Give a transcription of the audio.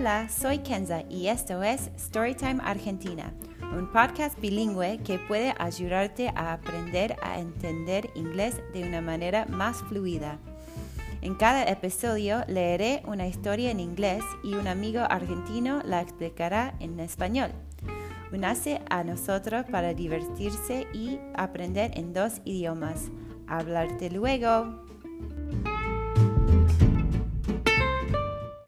Hola, soy Kenza y esto es Storytime Argentina, un podcast bilingüe que puede ayudarte a aprender a entender inglés de una manera más fluida. En cada episodio leeré una historia en inglés y un amigo argentino la explicará en español. Únase a nosotros para divertirse y aprender en dos idiomas. Hablarte luego.